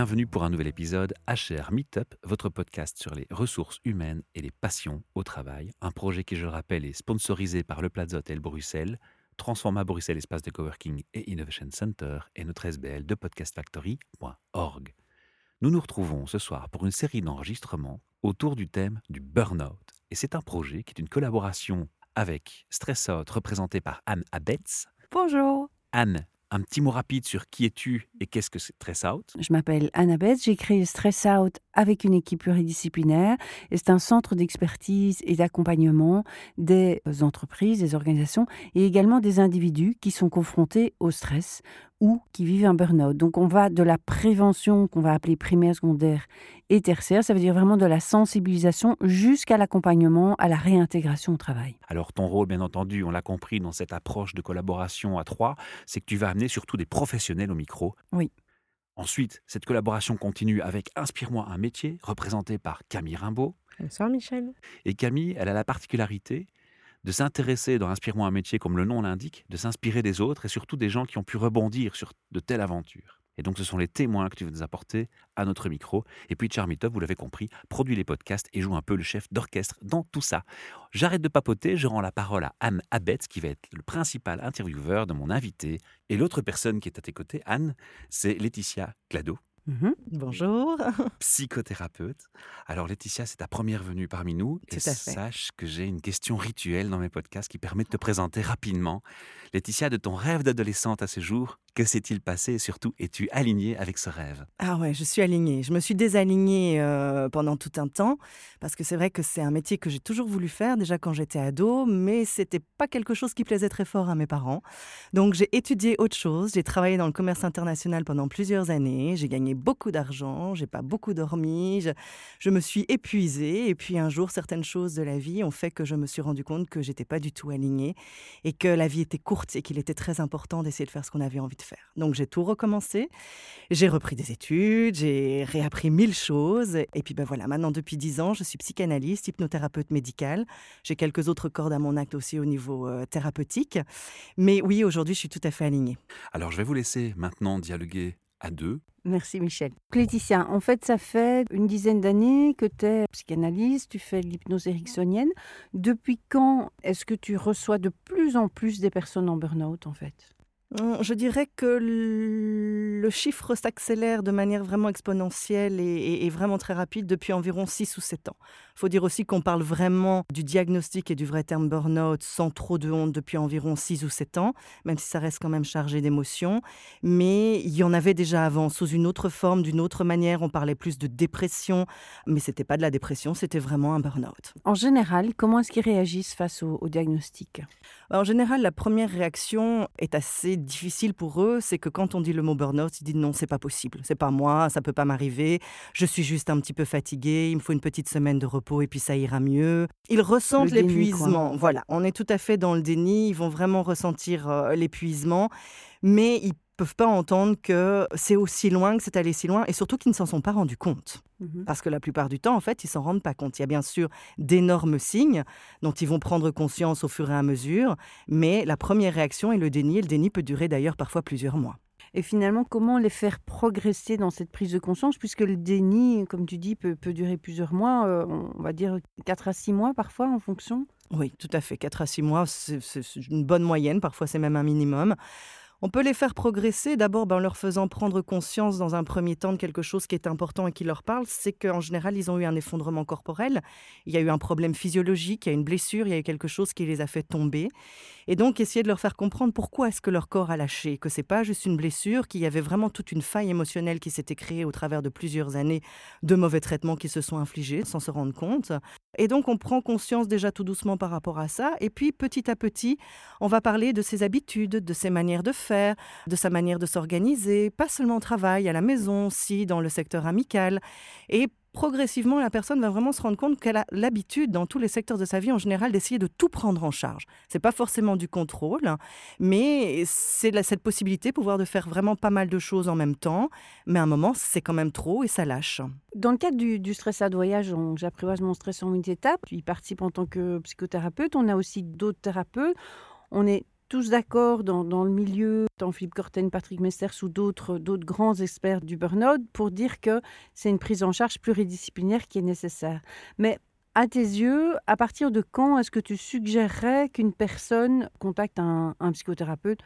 Bienvenue pour un nouvel épisode HR Meetup, votre podcast sur les ressources humaines et les passions au travail. Un projet qui, je le rappelle, est sponsorisé par le Plaza Hotel Bruxelles, Transforma Bruxelles Espace de Coworking et Innovation Center et notre SBL de podcastfactory.org. Nous nous retrouvons ce soir pour une série d'enregistrements autour du thème du burn-out. Et c'est un projet qui est une collaboration avec Stress Out représenté par Anne Abetz. Bonjour. Anne, un petit mot rapide sur qui es-tu et qu'est-ce que Stress Out? Je m'appelle Annabeth, j'ai créé Stress Out avec une équipe pluridisciplinaire c'est un centre d'expertise et d'accompagnement des entreprises, des organisations et également des individus qui sont confrontés au stress ou qui vivent un burn-out. Donc on va de la prévention qu'on va appeler primaire, secondaire et tertiaire, ça veut dire vraiment de la sensibilisation jusqu'à l'accompagnement, à la réintégration au travail. Alors ton rôle, bien entendu, on l'a compris dans cette approche de collaboration à trois, c'est que tu vas amener surtout des professionnels au micro. Oui. Ensuite, cette collaboration continue avec Inspire-moi un métier, représenté par Camille Rimbaud. Bonsoir Michel. Et Camille, elle a la particularité de s'intéresser dans Inspire-moi un métier, comme le nom l'indique, de s'inspirer des autres et surtout des gens qui ont pu rebondir sur de telles aventures. Et donc, ce sont les témoins que tu veux nous apporter à notre micro. Et puis, Charmitov, vous l'avez compris, produit les podcasts et joue un peu le chef d'orchestre dans tout ça. J'arrête de papoter, je rends la parole à Anne Abetz, qui va être le principal intervieweur de mon invité. Et l'autre personne qui est à tes côtés, Anne, c'est Laetitia Clado. Mhm. Bonjour. Psychothérapeute. Alors Laetitia, c'est ta première venue parmi nous. Tout et à fait. sache que j'ai une question rituelle dans mes podcasts qui permet de te présenter rapidement. Laetitia, de ton rêve d'adolescente à ce jour, que s'est-il passé? Et surtout, es-tu alignée avec ce rêve? Ah ouais, je suis alignée. Je me suis désalignée euh, pendant tout un temps parce que c'est vrai que c'est un métier que j'ai toujours voulu faire déjà quand j'étais ado, mais c'était pas quelque chose qui plaisait très fort à mes parents. Donc j'ai étudié autre chose. J'ai travaillé dans le commerce international pendant plusieurs années. J'ai gagné beaucoup d'argent. J'ai pas beaucoup dormi. Je, je me suis épuisée et puis un jour, certaines choses de la vie ont fait que je me suis rendu compte que j'étais pas du tout alignée et que la vie était courte et qu'il était très important d'essayer de faire ce qu'on avait envie de faire. Donc j'ai tout recommencé. J'ai repris des études, j'ai réappris mille choses. Et puis ben voilà, maintenant depuis dix ans, je suis psychanalyste, hypnothérapeute médicale. J'ai quelques autres cordes à mon acte aussi au niveau euh, thérapeutique. Mais oui, aujourd'hui, je suis tout à fait alignée. Alors je vais vous laisser maintenant dialoguer à deux. Merci Michel. Laetitia, en fait, ça fait une dizaine d'années que tu es psychanalyste, tu fais de l'hypnose ericksonienne. Depuis quand est-ce que tu reçois de plus en plus des personnes en burn-out, en fait? Je dirais que le chiffre s'accélère de manière vraiment exponentielle et, vraiment très rapide depuis environ 6 ou 7 ans. Il faut dire aussi qu'on parle vraiment du diagnostic et du vrai terme burn-out sans trop de honte depuis environ 6 ou 7 ans, même si ça reste quand même chargé d'émotions. Mais il y en avait déjà avant, sous une autre forme, d'une autre manière. On parlait plus de dépression, mais c'était pas de la dépression, c'était vraiment un burn-out. En général, comment est-ce qu'ils réagissent face au diagnostic? En général, la première réaction est assez difficile pour eux. C'est que quand on dit le mot burn-out, ils disent non, c'est pas possible. C'est pas moi, ça peut pas m'arriver. Je suis juste un petit peu fatigué. Il me faut une petite semaine de repos et puis ça ira mieux. Ils ressentent l'épuisement. Voilà, on est tout à fait dans le déni. Ils vont vraiment ressentir euh, l'épuisement. Mais ils peuvent pas entendre que c'est aussi loin, que c'est allé si loin, et surtout qu'ils ne s'en sont pas rendus compte. Parce que la plupart du temps, en fait, ils s'en rendent pas compte. Il y a bien sûr d'énormes signes dont ils vont prendre conscience au fur et à mesure, mais la première réaction est le déni. Et le déni peut durer d'ailleurs parfois plusieurs mois. Et finalement, comment les faire progresser dans cette prise de conscience Puisque le déni, comme tu dis, peut, peut durer plusieurs mois, euh, on va dire 4 à 6 mois parfois en fonction? Oui, tout à fait. 4 à 6 mois, c'est une bonne moyenne. Parfois, c'est même un minimum. On peut les faire progresser d'abord ben, en leur faisant prendre conscience dans un premier temps de quelque chose qui est important et qui leur parle, c'est qu'en général, ils ont eu un effondrement corporel, il y a eu un problème physiologique, il y a une blessure, il y a eu quelque chose qui les a fait tomber. Et donc, essayer de leur faire comprendre pourquoi est-ce que leur corps a lâché, que c'est pas juste une blessure, qu'il y avait vraiment toute une faille émotionnelle qui s'était créée au travers de plusieurs années de mauvais traitements qui se sont infligés sans se rendre compte. Et donc, on prend conscience déjà tout doucement par rapport à ça. Et puis, petit à petit, on va parler de ses habitudes, de ses manières de faire, de sa manière de s'organiser, pas seulement au travail, à la maison, aussi dans le secteur amical. Et progressivement, la personne va vraiment se rendre compte qu'elle a l'habitude, dans tous les secteurs de sa vie en général, d'essayer de tout prendre en charge. C'est pas forcément du contrôle, mais c'est cette possibilité, pouvoir de faire vraiment pas mal de choses en même temps. Mais à un moment, c'est quand même trop et ça lâche. Dans le cadre du, stress à voyage, j'apprivoise mon stress en huit étapes. Tu y participes en tant que psychothérapeute. On a aussi d'autres thérapeutes. On est tous d'accord dans, le milieu, tant Philippe Corten, Patrick Mesters ou d'autres grands experts du burn-out, pour dire que c'est une prise en charge pluridisciplinaire qui est nécessaire. Mais à tes yeux, à partir de quand est-ce que tu suggérerais qu'une personne contacte un, psychothérapeute,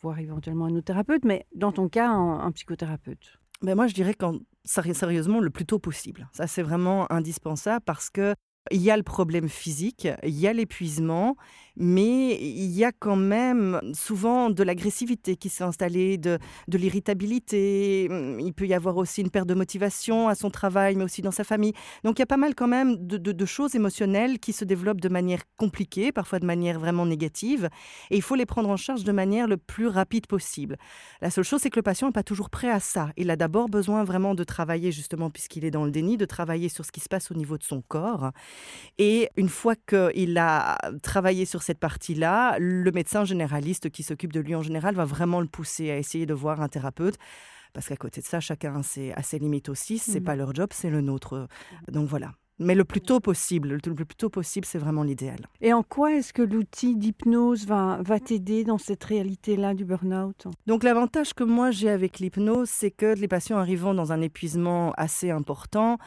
voire éventuellement un autre thérapeute, mais dans ton cas, un, psychothérapeute? Ben Moi, je dirais quand, sérieusement le plus tôt possible. Ça, c'est vraiment indispensable parce que il y a le problème physique, il y a l'épuisement, mais il y a quand même souvent de l'agressivité qui s'est installée, de, l'irritabilité. Il peut y avoir aussi une perte de motivation à son travail, mais aussi dans sa famille. Donc il y a pas mal quand même de, de, choses émotionnelles qui se développent de manière compliquée, parfois de manière vraiment négative, et il faut les prendre en charge de manière le plus rapide possible. La seule chose, c'est que le patient n'est pas toujours prêt à ça. Il a d'abord besoin vraiment de travailler, justement, puisqu'il est dans le déni, de travailler sur ce qui se passe au niveau de son corps. Et une fois qu'il a travaillé sur cette partie-là, le médecin généraliste qui s'occupe de lui en général va vraiment le pousser à essayer de voir un thérapeute. Parce qu'à côté de ça, chacun a ses, limites aussi. Ce n'est mmh pas leur job, c'est le nôtre. Donc voilà. Mais le plus tôt possible, le plus tôt possible, c'est vraiment l'idéal. Et en quoi est-ce que l'outil d'hypnose va, va t'aider dans cette réalité-là du burn-out? Donc l'avantage que moi j'ai avec l'hypnose, c'est que les patients arrivant dans un épuisement assez important,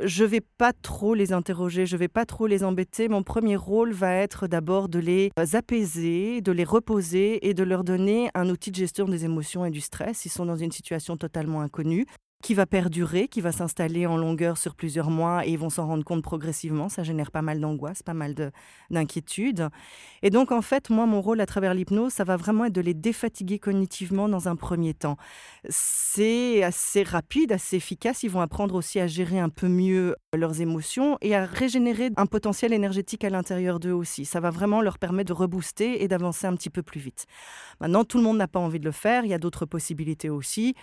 je vais pas trop les interroger, je vais pas trop les embêter. Mon premier rôle va être d'abord de les apaiser, de les reposer et de leur donner un outil de gestion des émotions et du stress. Ils sont dans une situation totalement inconnue qui va perdurer, qui va s'installer en longueur sur plusieurs mois et ils vont s'en rendre compte progressivement. Ça génère pas mal d'angoisse, pas mal d'inquiétude. Et donc, en fait, moi, mon rôle à travers l'hypnose, ça va vraiment être de les défatiguer cognitivement dans un premier temps. C'est assez rapide, assez efficace. Ils vont apprendre aussi à gérer un peu mieux leurs émotions et à régénérer un potentiel énergétique à l'intérieur d'eux aussi. Ça va vraiment leur permettre de rebooster et d'avancer un petit peu plus vite. Maintenant, tout le monde n'a pas envie de le faire. Il y a d'autres possibilités aussi.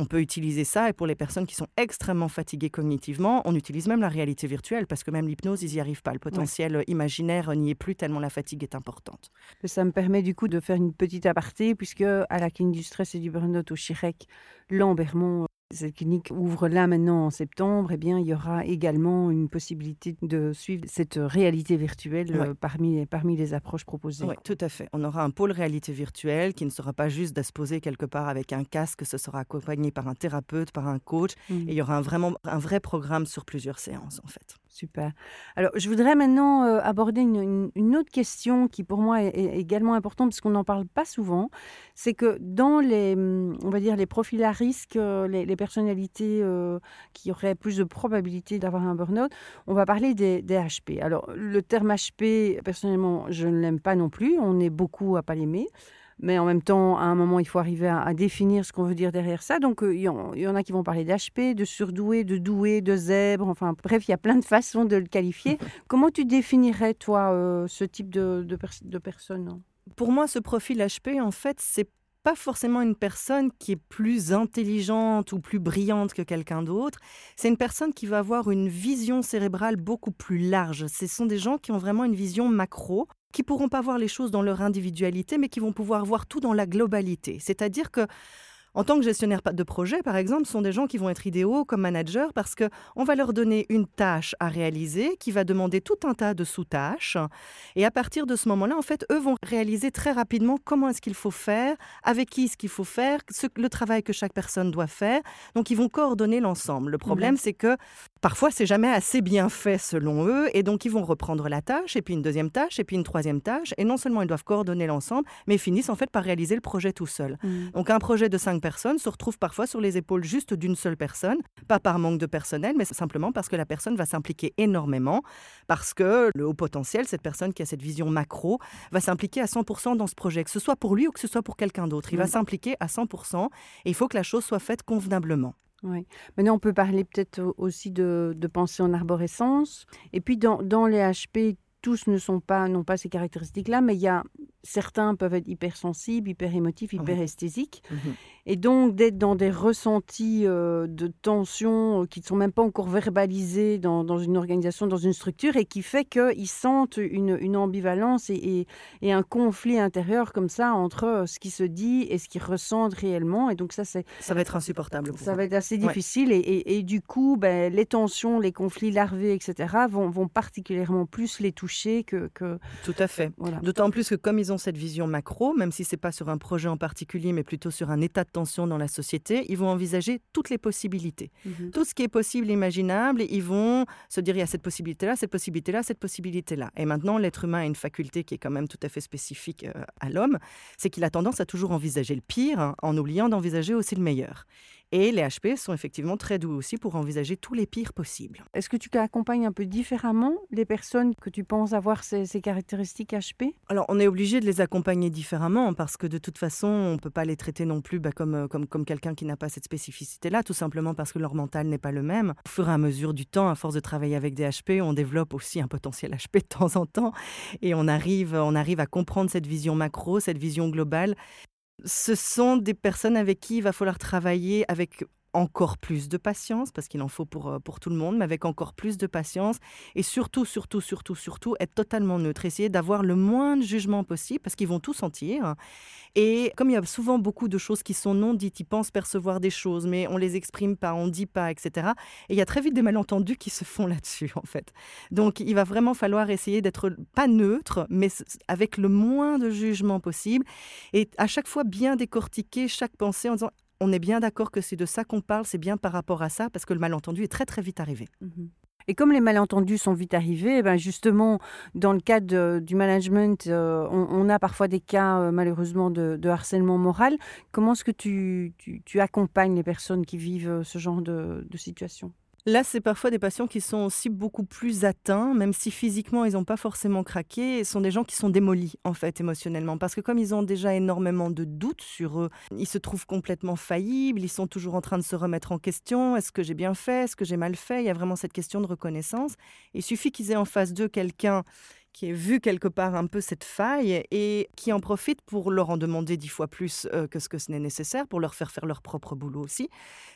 On peut utiliser ça et pour les personnes qui sont extrêmement fatiguées cognitivement, on utilise même la réalité virtuelle parce que même l'hypnose, ils n'y arrivent pas. Le potentiel imaginaire n'y est plus tellement la fatigue est importante. Ça me permet du coup de faire une petite aparté puisque à la clinique du stress et du burn-out au Chirec, Lambermont cette clinique ouvre là maintenant en septembre, eh bien, il y aura également une possibilité de suivre cette réalité virtuelle euh, parmi, parmi les approches proposées. Oui, tout à fait. On aura un pôle réalité virtuelle qui ne sera pas juste d'exposer quelque part avec un casque, ce sera accompagné par un thérapeute, par un coach, mmh. et il y aura un, vraiment un vrai programme sur plusieurs séances en fait. Super. Alors, je voudrais maintenant euh, aborder une, autre question qui, pour moi, est, également importante parce qu'on n'en parle pas souvent. C'est que dans les, hum, on va dire, les profils à risque, euh, les, personnalités euh, qui auraient plus de probabilité d'avoir un burn-out, on va parler des, des, HP. Alors, le terme HP, personnellement, je ne l'aime pas non plus. On est beaucoup à pas l'aimer mais en même temps, à un moment, il faut arriver à, définir ce qu'on veut dire derrière ça. Donc, euh, il y, en, a qui vont parler d'HP, de surdoué, de doué, de zèbre. Enfin, bref, il y a plein de façons de le qualifier. Comment tu définirais, toi, euh, ce type de, de, de personne Pour moi, ce profil HP, en fait, c'est pas forcément une personne qui est plus intelligente ou plus brillante que quelqu'un d'autre. C'est une personne qui va avoir une vision cérébrale beaucoup plus large. Ce sont des gens qui ont vraiment une vision macro qui pourront pas voir les choses dans leur individualité, mais qui vont pouvoir voir tout dans la globalité. C'est-à-dire que en tant que gestionnaire de projet, par exemple, sont des gens qui vont être idéaux comme managers parce qu'on va leur donner une tâche à réaliser qui va demander tout un tas de sous-tâches. Et à partir de ce moment-là, en fait, eux vont réaliser très rapidement comment est-ce qu'il faut faire, avec qui est-ce qu'il faut faire, le travail que chaque personne doit faire. Donc, ils vont coordonner l'ensemble. Le problème, c'est que parfois, c'est jamais assez bien fait selon eux. Et donc, ils vont reprendre la tâche, et puis une deuxième tâche, et puis une troisième tâche. Et non seulement ils doivent coordonner l'ensemble, mais ils finissent en fait par réaliser le projet tout seul. Mmh. Donc, un projet de cinq personnes se retrouve parfois sur les épaules juste d'une seule personne, pas par manque de personnel, mais simplement parce que la personne va s'impliquer énormément, parce que le haut potentiel, cette personne qui a cette vision macro, va s'impliquer à 100% dans ce projet, que ce soit pour lui ou que ce soit pour quelqu'un d'autre. Il va s'impliquer à 100% et il faut que la chose soit faite convenablement. Oui. Maintenant, on peut parler peut-être aussi de, de, pensée en arborescence. Et puis, dans, dans les HP, tous ne sont pas, n'ont pas ces caractéristiques-là, mais il y a certains peuvent être hypersensibles, hyper émotifs, hyper esthésiques. Mmh et donc d'être dans des ressentis euh, de tension euh, qui ne sont même pas encore verbalisés dans, dans, une organisation, dans une structure, et qui fait qu'ils sentent une, une ambivalence et, et, un conflit intérieur comme ça entre euh, ce qui se dit et ce qu'ils ressentent réellement. Et donc ça, c'est... Ça va être insupportable. ça va être assez difficile. Et, et, du coup, ben, les tensions, les conflits larvés, etc., vont, vont particulièrement plus les toucher que... que... Tout à fait. Voilà. D'autant plus que comme ils ils ont cette vision macro, même si c'est pas sur un projet en particulier, mais plutôt sur un état de tension dans la société, ils vont envisager toutes les possibilités. Mmh Tout ce qui est possible, imaginable, ils vont se dire il y a cette possibilité-là, cette possibilité-là, cette possibilité-là. Et maintenant, l'être humain a une faculté qui est quand même tout à fait spécifique euh, à l'homme, c'est qu'il a tendance à toujours envisager le pire hein, en oubliant d'envisager aussi le meilleur. Et les HP sont effectivement très doués aussi pour envisager tous les pires possibles. Est-ce que tu accompagnes un peu différemment les personnes que tu penses avoir ces, ces caractéristiques HP Alors, on est obligé de les accompagner différemment parce que de toute façon, on ne peut pas les traiter non plus bah, comme, euh, comme, comme quelqu'un qui n'a pas cette spécificité-là, tout simplement parce que leur mental n'est pas le même. Au fur et à mesure du temps, à force de travailler avec des HP, on développe aussi un potentiel HP de temps en temps et on arrive, on arrive à comprendre cette vision macro, cette vision globale ce sont des personnes avec qui il va falloir travailler avec encore plus de patience, parce qu'il en faut pour, euh, pour tout le monde, mais avec encore plus de patience. Et surtout, surtout, surtout, surtout, être totalement neutre. Essayer d'avoir le moins de jugement possible, parce qu'ils vont tout sentir. Et comme il y a souvent beaucoup de choses qui sont non dites, ils pensent percevoir des choses, mais on les exprime pas, on dit pas, etc. Et il y a très vite des malentendus qui se font là-dessus, en fait. Donc, il va vraiment falloir essayer d'être pas neutre, mais avec le moins de jugement possible. Et à chaque fois, bien décortiquer chaque pensée en disant on est bien d'accord que c'est de ça qu'on parle, c'est bien par rapport à ça, parce que le malentendu est très très vite arrivé. Mmh Et comme les malentendus sont vite arrivés, eh ben justement, dans le cadre du management, euh, on, a parfois des cas euh, malheureusement de, harcèlement moral. Comment est-ce que tu, accompagnes les personnes qui vivent euh, ce genre de situation? Là, c'est parfois des patients qui sont aussi beaucoup plus atteints, même si physiquement ils n'ont pas forcément craqué. Ce sont des gens qui sont démolis, en fait, émotionnellement. Parce que comme ils ont déjà énormément de doutes sur eux, ils se trouvent complètement faillibles, ils sont toujours en train de se remettre en question. Est-ce que j'ai bien fait? Est-ce que j'ai mal fait? Il y a vraiment cette question de reconnaissance. Il suffit qu'ils aient en face d'eux quelqu'un qui ait vu quelque part un peu cette faille et qui en profite pour leur en demander dix fois plus euh, que ce que ce n'est nécessaire, pour leur faire faire leur propre boulot aussi.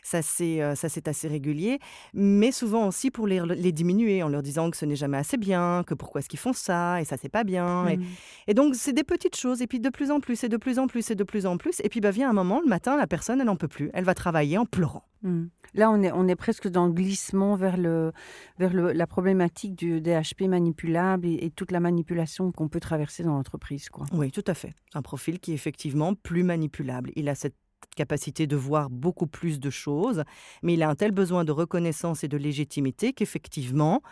Ça, c'est euh, ça c'est assez régulier, mais souvent aussi pour les, les, diminuer en leur disant que ce n'est jamais assez bien, que pourquoi est-ce qu'ils font ça, et ça, c'est pas bien. Et, mmh. et, donc, c'est des petites choses, et puis de plus en plus, et de plus en plus, et de plus en plus. Et puis, bah, vient un moment, le matin, la personne, elle n'en peut plus. Elle va travailler en pleurant. Mmh. Là, on est, on est presque dans le glissement vers, le, vers le, la problématique du DHP manipulable et, toute la manipulation qu'on peut traverser dans l'entreprise. Oui, tout à fait. Un profil qui est effectivement plus manipulable. Il a cette capacité de voir beaucoup plus de choses, mais il a un tel besoin de reconnaissance et de légitimité qu'effectivement,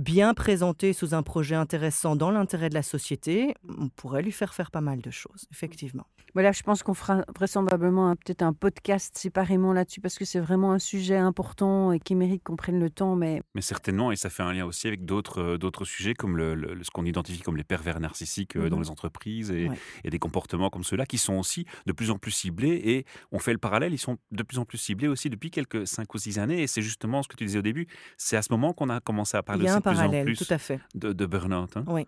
bien présenté sous un projet intéressant dans l'intérêt de la société, on pourrait lui faire faire pas mal de choses, effectivement. Voilà, je pense qu'on fera vraisemblablement peut-être un podcast séparément là-dessus parce que c'est vraiment un sujet important et qui mérite qu'on prenne le temps. Mais... mais certainement, et ça fait un lien aussi avec d'autres, euh, d'autres sujets comme le, ce qu'on identifie comme les pervers narcissiques euh, dans mmh les entreprises et, et, des comportements comme ceux-là qui sont aussi de plus en plus ciblés. Et on fait le parallèle, ils sont de plus en plus ciblés aussi depuis quelques 5 ou 6 années. Et c'est justement ce que tu disais au début, c'est à ce moment qu'on a commencé à parler de plus en plus tout à fait. de, de burn-out. Hein? Oui.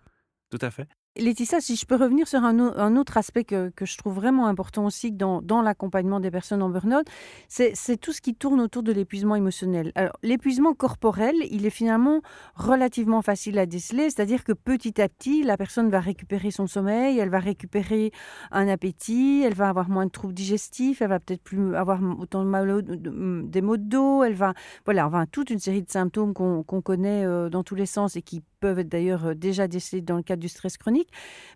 Tout à fait. Laetitia, si je peux revenir sur un, autre aspect que, je trouve vraiment important aussi dans, l'accompagnement des personnes en burn-out, c'est tout ce qui tourne autour de l'épuisement émotionnel. L'épuisement corporel, il est finalement relativement facile à déceler, c'est-à-dire que petit à petit, la personne va récupérer son sommeil, elle va récupérer un appétit, elle va avoir moins de troubles digestifs, elle va peut-être plus avoir autant de mal des maux de dos, elle va, voilà, enfin, toute une série de symptômes qu'on connaît euh, dans tous les sens et qui peuvent être d'ailleurs euh, déjà décelés dans le cadre du stress chronique.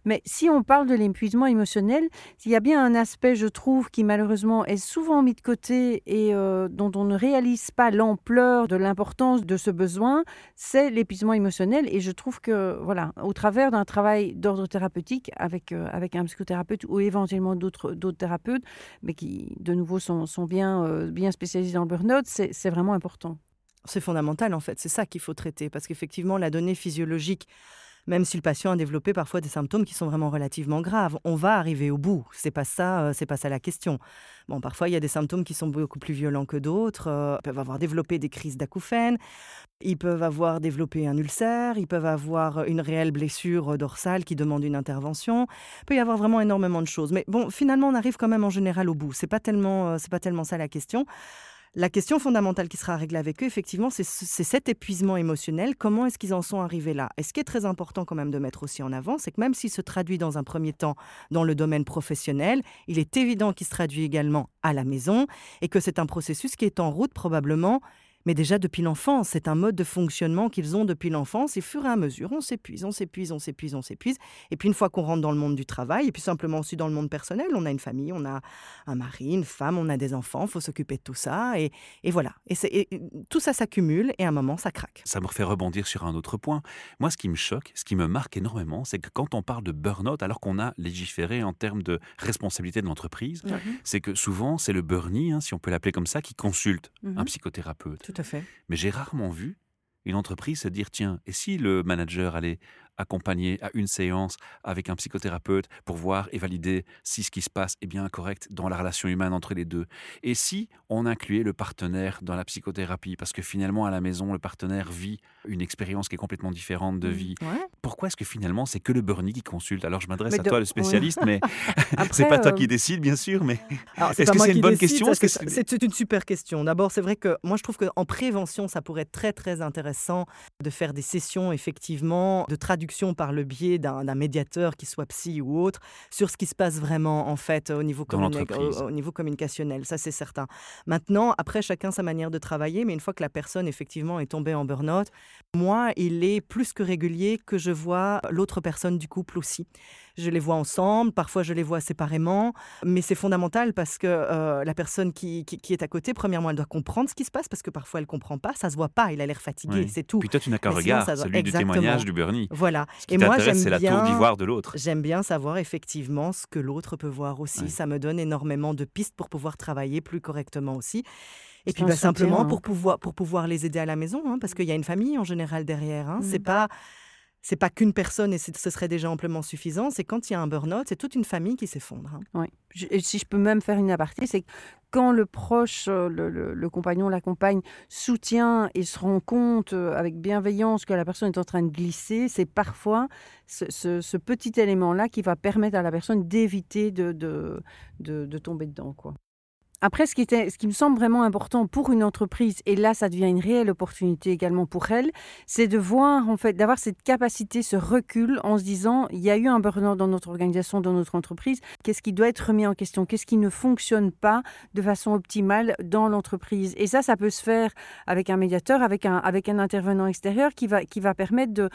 Mais si on parle de l'épuisement émotionnel, il y a bien un aspect, je trouve, qui malheureusement est souvent mis de côté et euh, dont on ne réalise pas l'ampleur de l'importance de ce besoin, c'est l'épuisement émotionnel. Et je trouve que, voilà, au travers d'un travail d'ordre thérapeutique avec, euh, avec un psychothérapeute ou éventuellement d'autres thérapeutes, mais qui, de nouveau, sont, sont bien, bien spécialisés dans le burn-out, c'est vraiment important. C'est fondamental en fait, c'est ça qu'il faut traiter parce qu'effectivement la donnée physiologique même si le patient a développé parfois des symptômes qui sont vraiment relativement graves. On va arriver au bout. C'est pas ça, euh, c'est pas ça la question. Bon, parfois il y a des symptômes qui sont beaucoup plus violents que d'autres. Euh, ils peuvent avoir développé des crises d'acouphènes. Ils peuvent avoir développé un ulcère, ils peuvent avoir une réelle blessure dorsale qui demande une intervention. Il peut y avoir vraiment énormément de choses. Mais bon, finalement, on arrive quand même en général au bout. C'est pas tellement, euh, c'est pas tellement ça la question. La question fondamentale qui sera réglée avec eux, effectivement, c'est cet épuisement émotionnel. Comment est-ce qu'ils en sont arrivés là? Et ce qui est très important quand même de mettre aussi en avant, c'est que même s'il se traduit dans un premier temps dans le domaine professionnel, il est évident qu'il se traduit également à la maison et que c'est un processus qui est en route probablement mais déjà depuis l'enfance. C'est un mode de fonctionnement qu'ils ont depuis l'enfance. Et fur et à mesure, on s'épuise, on s'épuise, on s'épuise, on s'épuise. Et puis une fois qu'on rentre dans le monde du travail, et puis simplement aussi dans le monde personnel, on a une famille, on a un mari, une femme, on a des enfants, il faut s'occuper de tout ça. Et, voilà. Et, tout ça s'accumule et à un moment, ça craque. Ça me refait rebondir sur un autre point. Moi, ce qui me choque, ce qui me marque énormément, c'est que quand on parle de burn-out, alors qu'on a légiféré en termes de responsabilité de l'entreprise, c'est que souvent, c'est le burnie, hein, si on peut l'appeler comme ça, qui consulte un mhm. psychothérapeute. Tout Mais j'ai rarement vu une entreprise se dire tiens, et si le manager allait accompagné à une séance avec un psychothérapeute pour voir et valider si ce qui se passe est bien correct dans la relation humaine entre les deux. Et si on incluait le partenaire dans la psychothérapie, parce que finalement à la maison, le partenaire vit une expérience qui est complètement différente de mmh, vie. Pourquoi est-ce que finalement c'est que le Bernie qui consulte? Alors je m'adresse à toi, le spécialiste, mais c'est pas toi qui euh, décide, bien sûr. Mais est-ce que c'est une bonne question? C'est une super question. D'abord, c'est vrai que moi je trouve qu'en prévention, ça pourrait être très très intéressant de faire des sessions effectivement de traduction par le biais d'un médiateur, qui soit psy ou autre, sur ce qui se passe vraiment en fait au niveau, au, niveau communicationnel. Ça, c'est certain. Maintenant, après, chacun sa manière de travailler, mais une fois que la personne effectivement est tombée en burn-out, moi, il est plus que régulier que je vois l'autre personne du couple aussi. Je les vois ensemble, parfois je les vois séparément, mais c'est fondamental parce que euh, la personne qui, qui, est à côté, premièrement, elle doit comprendre ce qui se passe parce que parfois elle comprend pas, ça se voit pas, il a l'air fatigué, c'est tout. Puis toi, tu n'as qu'un regard, celui du témoignage du Bernie. Voilà. Ce qui Et moi, j'aime c'est la tour d'ivoire de l'autre. J'aime bien savoir effectivement ce que l'autre peut voir aussi. Ça me donne énormément de pistes pour pouvoir travailler plus correctement aussi. Et puis bah, simplement pour pouvoir, pour pouvoir les aider à la maison, hein, parce qu'il y a une famille en général derrière. Hein. C'est mmh. pas c'est pas qu'une personne et ce serait déjà amplement suffisant. C'est quand il y a un burn-out, c'est toute une famille qui s'effondre. Hein. Oui. Et si je peux même faire une aparté, c'est quand le proche, euh, le, compagnon, la compagne soutient et se rend compte euh, avec bienveillance que la personne est en train de glisser, c'est parfois ce, petit élément-là qui va permettre à la personne d'éviter de, de, de, tomber dedans. Quoi. Après, ce qui, me semble vraiment important pour une entreprise, et là, ça devient une réelle opportunité également pour elle, c'est de voir, en fait, d'avoir cette capacité, ce recul en se disant, il y a eu un burn-out dans notre organisation, dans notre entreprise, qu'est-ce qui doit être remis en question, qu'est-ce qui ne fonctionne pas de façon optimale dans l'entreprise? Et ça, ça peut se faire avec un médiateur, avec un, intervenant extérieur qui va, permettre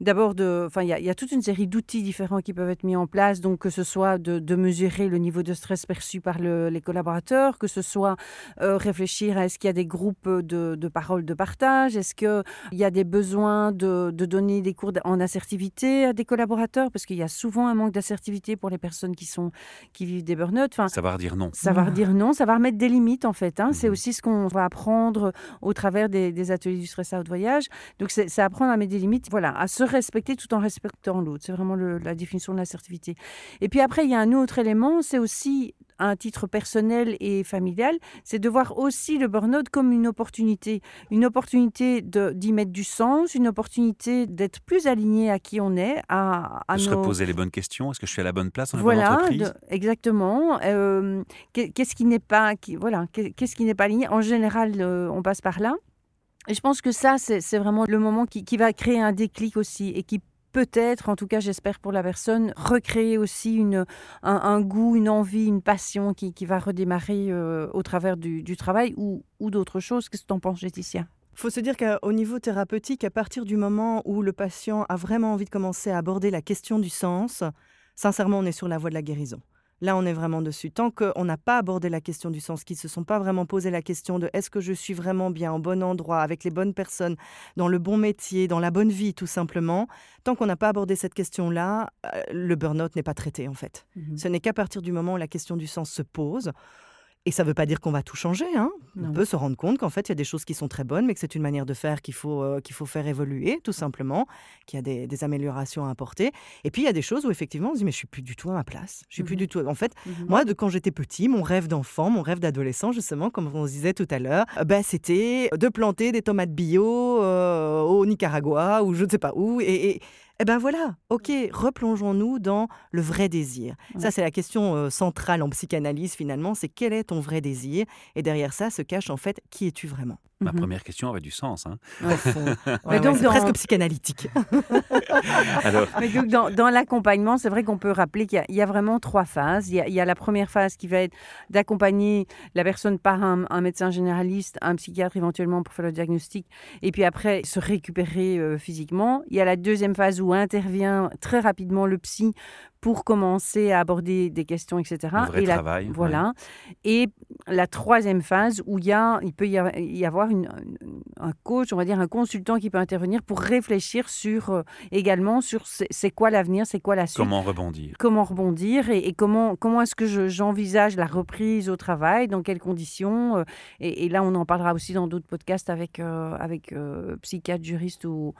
d'abord de, enfin, il y, a, toute une série d'outils différents qui peuvent être mis en place, donc que ce soit de, mesurer le niveau de stress perçu par le, les collaborateurs, que ce soit euh, réfléchir à est-ce qu'il y a des groupes de, de parole de partage, est-ce qu'il y a des besoins de, de, donner des cours en assertivité à des collaborateurs, parce qu'il y a souvent un manque d'assertivité pour les personnes qui, sont, qui vivent des burn-out. Enfin, savoir dire non. Savoir dire non, savoir mettre des limites en fait. Hein. C'est mmh aussi ce qu'on va apprendre au travers des, ateliers du stress out voyage. Donc c'est apprendre à mettre des limites, voilà, à se respecter tout en respectant l'autre. C'est vraiment la définition de l'assertivité. Et puis après, il y a un autre élément, c'est aussi un titre personnel et familial, c'est de voir aussi le burn-out comme une opportunité. Une opportunité d'y mettre du sens, une opportunité d'être plus aligné à qui on est. À, à de se reposer les bonnes questions. Est-ce que je suis à la bonne place dans la bonne entreprise? Exactement. Euh, qu'est-ce qui n'est pas, qui, voilà, qu'est-ce qui n'est pas aligné? En général, euh, on passe par là. Et je pense que ça, c'est vraiment le moment qui, qui, va créer un déclic aussi et qui peut-être, en tout cas j'espère pour la personne, recréer aussi un, goût, une envie, une passion qui, va redémarrer euh, au travers du, travail ou, ou d'autres choses. Qu'est-ce que tu en penses, Laetitia? Il faut se dire qu'au niveau thérapeutique, à partir du moment où le patient a vraiment envie de commencer à aborder la question du sens, sincèrement, on est sur la voie de la guérison. Là, on est vraiment dessus. Tant qu'on n'a pas abordé la question du sens, qu'ils ne se sont pas vraiment posé la question de est-ce que je suis vraiment bien au bon endroit, avec les bonnes personnes, dans le bon métier, dans la bonne vie, tout simplement, tant qu'on n'a pas abordé cette question-là, euh, le burn-out n'est pas traité, en fait. Mmh Ce n'est qu'à partir du moment où la question du sens se pose, et ça ne veut pas dire qu'on va tout changer. Hein. On peut se rendre compte qu'en fait, il y a des choses qui sont très bonnes, mais que c'est une manière de faire qu'il faut, euh, qu'il faut faire évoluer, tout simplement, qu'il y a des, des, améliorations à apporter. Et puis, il y a des choses où, effectivement, on se dit, mais je suis plus du tout à ma place. Je suis plus mmh du tout... En fait, mmh moi, de quand j'étais petit, mon rêve d'enfant, mon rêve d'adolescent, justement, comme on se disait tout à l'heure, euh, bah, c'était de planter des tomates bio euh, au Nicaragua ou je ne sais pas où. et eh ben voilà, ok, replongeons-nous dans le vrai désir. Ça, c'est la question euh, centrale en psychanalyse finalement, c'est quel est ton vrai désir? Et derrière ça se cache en fait qui es-tu vraiment? Ma Mmh première question avait du sens. Hein. Ouais, Mais ouais, donc c'est dans- presque psychanalytique. Alors, Mais donc, dans, dans l'accompagnement, c'est vrai qu'on peut rappeler qu'il y a- il y, a vraiment trois phases. Il y a, il y a la première phase qui va être d'accompagner la personne par un, un médecin généraliste, un psychiatre éventuellement pour faire le diagnostic, et puis après se récupérer euh, physiquement. Il y a la deuxième phase où intervient très rapidement le psy pour commencer à aborder des questions, etc. Le vrai et la, travail, ouais. Voilà. Et la troisième phase où il, y a, il peut y avoir, une- un coach, on va dire un consultant qui peut intervenir pour réfléchir sur euh, également sur c'est quoi l'avenir, c'est quoi la suite, comment rebondir comment rebondir et, et comment, comment est-ce que je- j'envisage la reprise au travail, dans quelles conditions. euh, et, et là, on en parlera aussi dans d'autres podcasts avec, euh, avec psychiatre, juriste ou,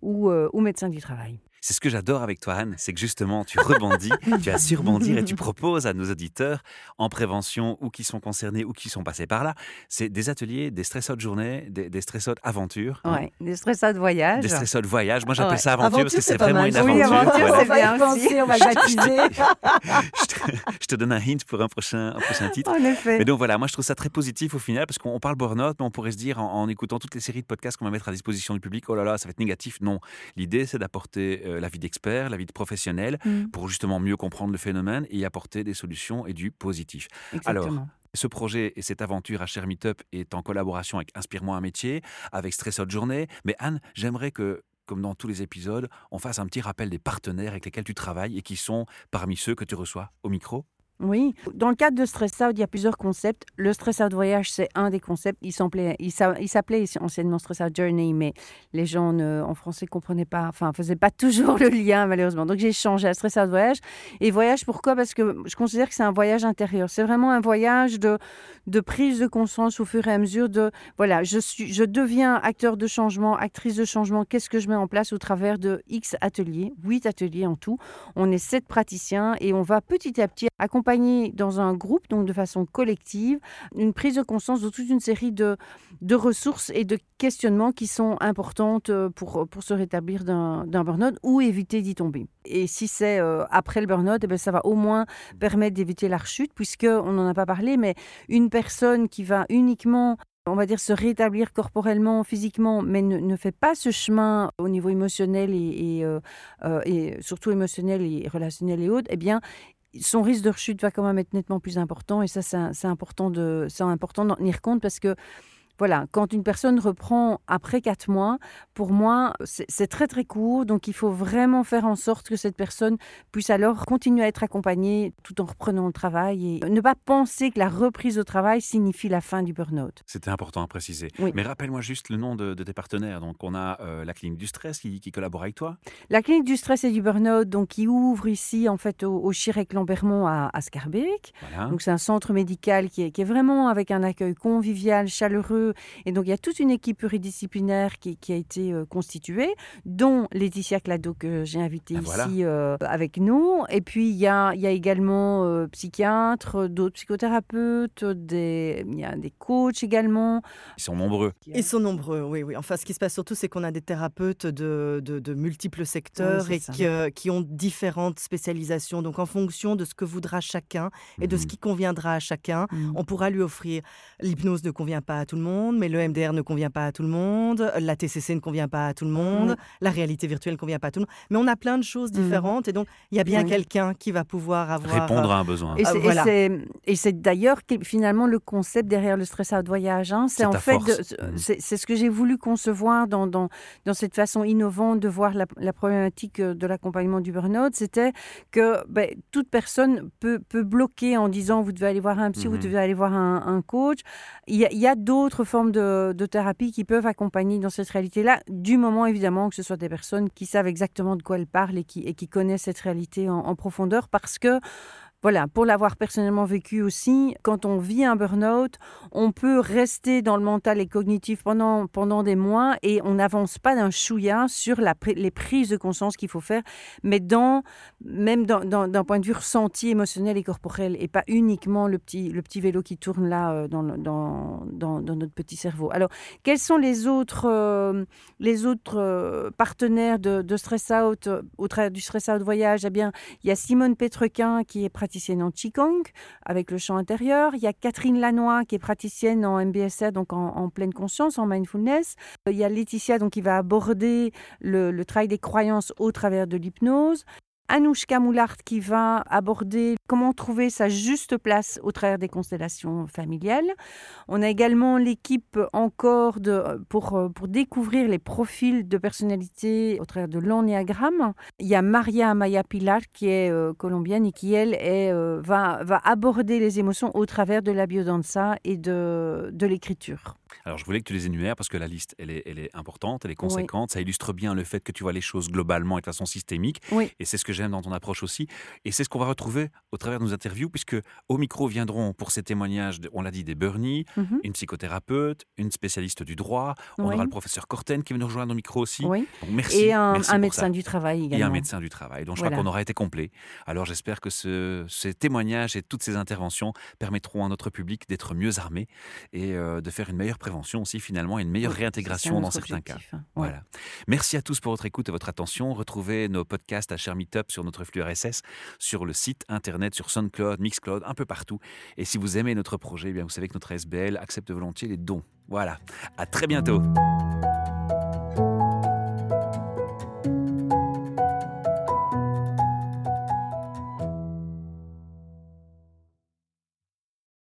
ou, ou médecin du travail. C'est ce que j'adore avec toi, Anne, c'est que justement, tu rebondis, tu as su rebondir et tu proposes à nos auditeurs en prévention ou qui sont concernés ou qui sont passés par là, c'est des ateliers, des stress out journées, des, des stress out aventures. hein, Ouais, des stressats de voyage. Des stress out voyages. Moi, j'appelle Ouais. ça aventure, parce Aventure, que c'est vraiment mal. une Oui, aventure. aventure, voilà. c'est bien aussi. on va je, te, je te donne un hint pour un prochain, un prochain titre. En effet. Mais donc voilà, moi je trouve ça très positif au final parce qu'on parle burn-out, mais on pourrait se dire en, en écoutant toutes les séries de podcasts qu'on va mettre à disposition du public, oh là là, ça va être négatif. Non, l'idée c'est d'apporter euh, la vie d'expert, la vie de professionnel Mm, pour justement mieux comprendre le phénomène et y apporter des solutions et du positif. Alors. Ce projet et cette aventure à Cher Meetup est en collaboration avec Inspire-moi un métier, avec Stress Out Journée. Mais Anne, j'aimerais que, comme dans tous les épisodes, on fasse un petit rappel des partenaires avec lesquels tu travailles et qui sont parmi ceux que tu reçois au micro. Oui, dans le cadre de Stress Out, il y a plusieurs concepts. Le Stress Out Voyage, c'est un des concepts. Il s'appelait, anciennement Stress Out Journey, mais les gens ne- en français comprenaient pas, enfin, faisaient pas toujours le lien, malheureusement. Donc, j'ai changé à Stress Out Voyage. Et voyage, pourquoi? Parce que je considère que c'est un voyage intérieur. C'est vraiment un voyage de, prise de conscience au fur et à mesure de, voilà, je, suis, je deviens acteur de changement, actrice de changement. Qu'est-ce que je mets en place au travers de X ateliers, 8 ateliers en tout? On est sept praticiens et on va petit à petit accompagner dans un groupe, donc de façon collective, une prise de conscience de toute une série de, de ressources et de questionnements qui sont importantes euh, pour, pour se rétablir d'un burn-out ou éviter d'y tomber. Et si c'est euh, après le burn-out, eh ben, ça va au moins permettre d'éviter la rechute, puisqu'on n'en a pas parlé, mais une personne qui va uniquement on va dire se rétablir corporellement, physiquement, mais ne, ne fait pas ce chemin au niveau émotionnel et, et, euh, et surtout émotionnel et relationnel et autres, eh bien, son risque de rechute va quand même être nettement plus important. Et ça, c'est un- c'est important de, c'est important d'en tenir compte parce que voilà, quand une personne reprend après quatre mois, pour moi, c'est très très court. Donc, il faut vraiment faire en sorte que cette personne puisse alors continuer à être accompagnée tout en reprenant le travail et ne pas penser que la reprise au travail signifie la fin du burn-out. C'était important à préciser. Oui. Mais rappelle-moi juste le nom de, de tes partenaires. Donc, on a euh, la clinique du stress qui, qui collabore avec toi. La clinique du stress et du burn-out, donc qui ouvre ici en fait au, au Chirec-Lambermont à, à Scarbeck. Voilà. Donc c'est un centre médical qui est, qui est vraiment avec un accueil convivial, chaleureux. Et donc il y a toute une équipe pluridisciplinaire qui, qui a été euh, constituée, dont Laetitia Clado que j'ai invitée Ah, voilà. ici euh, avec nous. Et puis il y a, il y a également euh, psychiatres, d'autres psychothérapeutes, des, il y a des coachs également. Ils sont nombreux. Ils sont nombreux, oui, oui. Enfin, ce qui se passe surtout, c'est qu'on a des thérapeutes de, de- de multiples secteurs Oui, et qui, euh, qui ont différentes spécialisations. Donc, en fonction de ce que voudra chacun et de ce Mhm. qui conviendra à chacun, Mm. on pourra lui offrir. L'hypnose ne convient pas à tout le monde, mais le MDR ne convient pas à tout le monde, la TCC ne convient pas à tout le monde, la réalité virtuelle ne convient pas à tout le monde. Mais on a plein de choses Mhm. différentes et donc il y a bien Oui. quelqu'un qui va pouvoir avoir. Répondre à un besoin. Et Ah, c'est- et voilà. c'est et c'est d'ailleurs que- finalement le concept derrière le stress out voyage. hein. C'est C'est en fait, Mhm. c'est c'est ce que j'ai voulu concevoir dans, dans, dans cette façon innovante de voir la, la problématique euh, de l'accompagnement du burn-out. C'était que ben, toute personne peut, peut bloquer en disant vous devez aller voir un psy, vous Mhm. devez aller voir un, un coach. Il y a, il y a d'autres formes de, thérapie qui peuvent accompagner dans cette réalité-là, du moment évidemment que ce soit des personnes qui savent exactement de quoi elles parlent et qui, connaissent cette réalité en profondeur parce que voilà, pour l'avoir personnellement vécu aussi, quand on vit un burn-out, on peut rester dans le mental et cognitif pendant, pendant des mois et on n'avance pas d'un chouïa sur les prises de conscience qu'il faut faire, mais dans, même dans- dans- d'un point de vue ressenti émotionnel et corporel, et pas uniquement le petit, le petit vélo qui tourne là euh, dans, dans, dans, dans notre petit cerveau. Alors, quels sont les autres, euh, les autres euh, partenaires de, Stress Out, au travers du Stress Out Voyage? Eh bien, il y a Simone Petrequin qui est praticienne praticienne en Qigong avec le chant intérieur. Il y a Catherine Lanois qui est praticienne en MBSR, donc en, pleine conscience, en mindfulness. Il y a Laetitia donc, qui va aborder le, le travail des croyances au travers de l'hypnose. Anouchka Moulart qui va aborder comment trouver sa juste place au travers des constellations familiales. On a également l'équipe encore de, pour, pour découvrir les profils de personnalité au travers de l'ennéagramme. Il y a Maria Amaya Pilar qui est euh, colombienne et qui, elle, est, euh, va, va aborder les émotions au travers de la biodanza et de, de l'écriture. Alors, je voulais que tu les énumères parce que la liste, elle est, elle est importante, elle est conséquente. Ça illustre bien le fait que tu vois les choses globalement et de façon systémique. Et c'est ce que j'aime dans ton approche aussi. Et c'est ce qu'on va retrouver au travers de nos interviews, puisque au micro viendront pour ces témoignages, on l'a dit, des Bernie, mhm. une psychothérapeute, une spécialiste du droit. On aura le professeur Corten qui va nous rejoindre au micro aussi. merci. Et un, médecin du travail également. Et un médecin du travail. Donc, je crois qu'on aura été complet. Alors, j'espère que ces témoignages et toutes ces interventions permettront à notre public d'être mieux armé et euh, de faire une meilleure prévention aussi finalement et une meilleure réintégration dans certains cas. Hein. Voilà. Merci à tous pour votre écoute et votre attention. Retrouvez nos podcasts à Cher Meetup sur notre flux RSS, sur le site internet, sur SoundCloud, Mixcloud, un peu partout. Et si vous aimez notre projet, eh bien vous savez que notre SBL accepte volontiers les dons. Voilà. À très bientôt.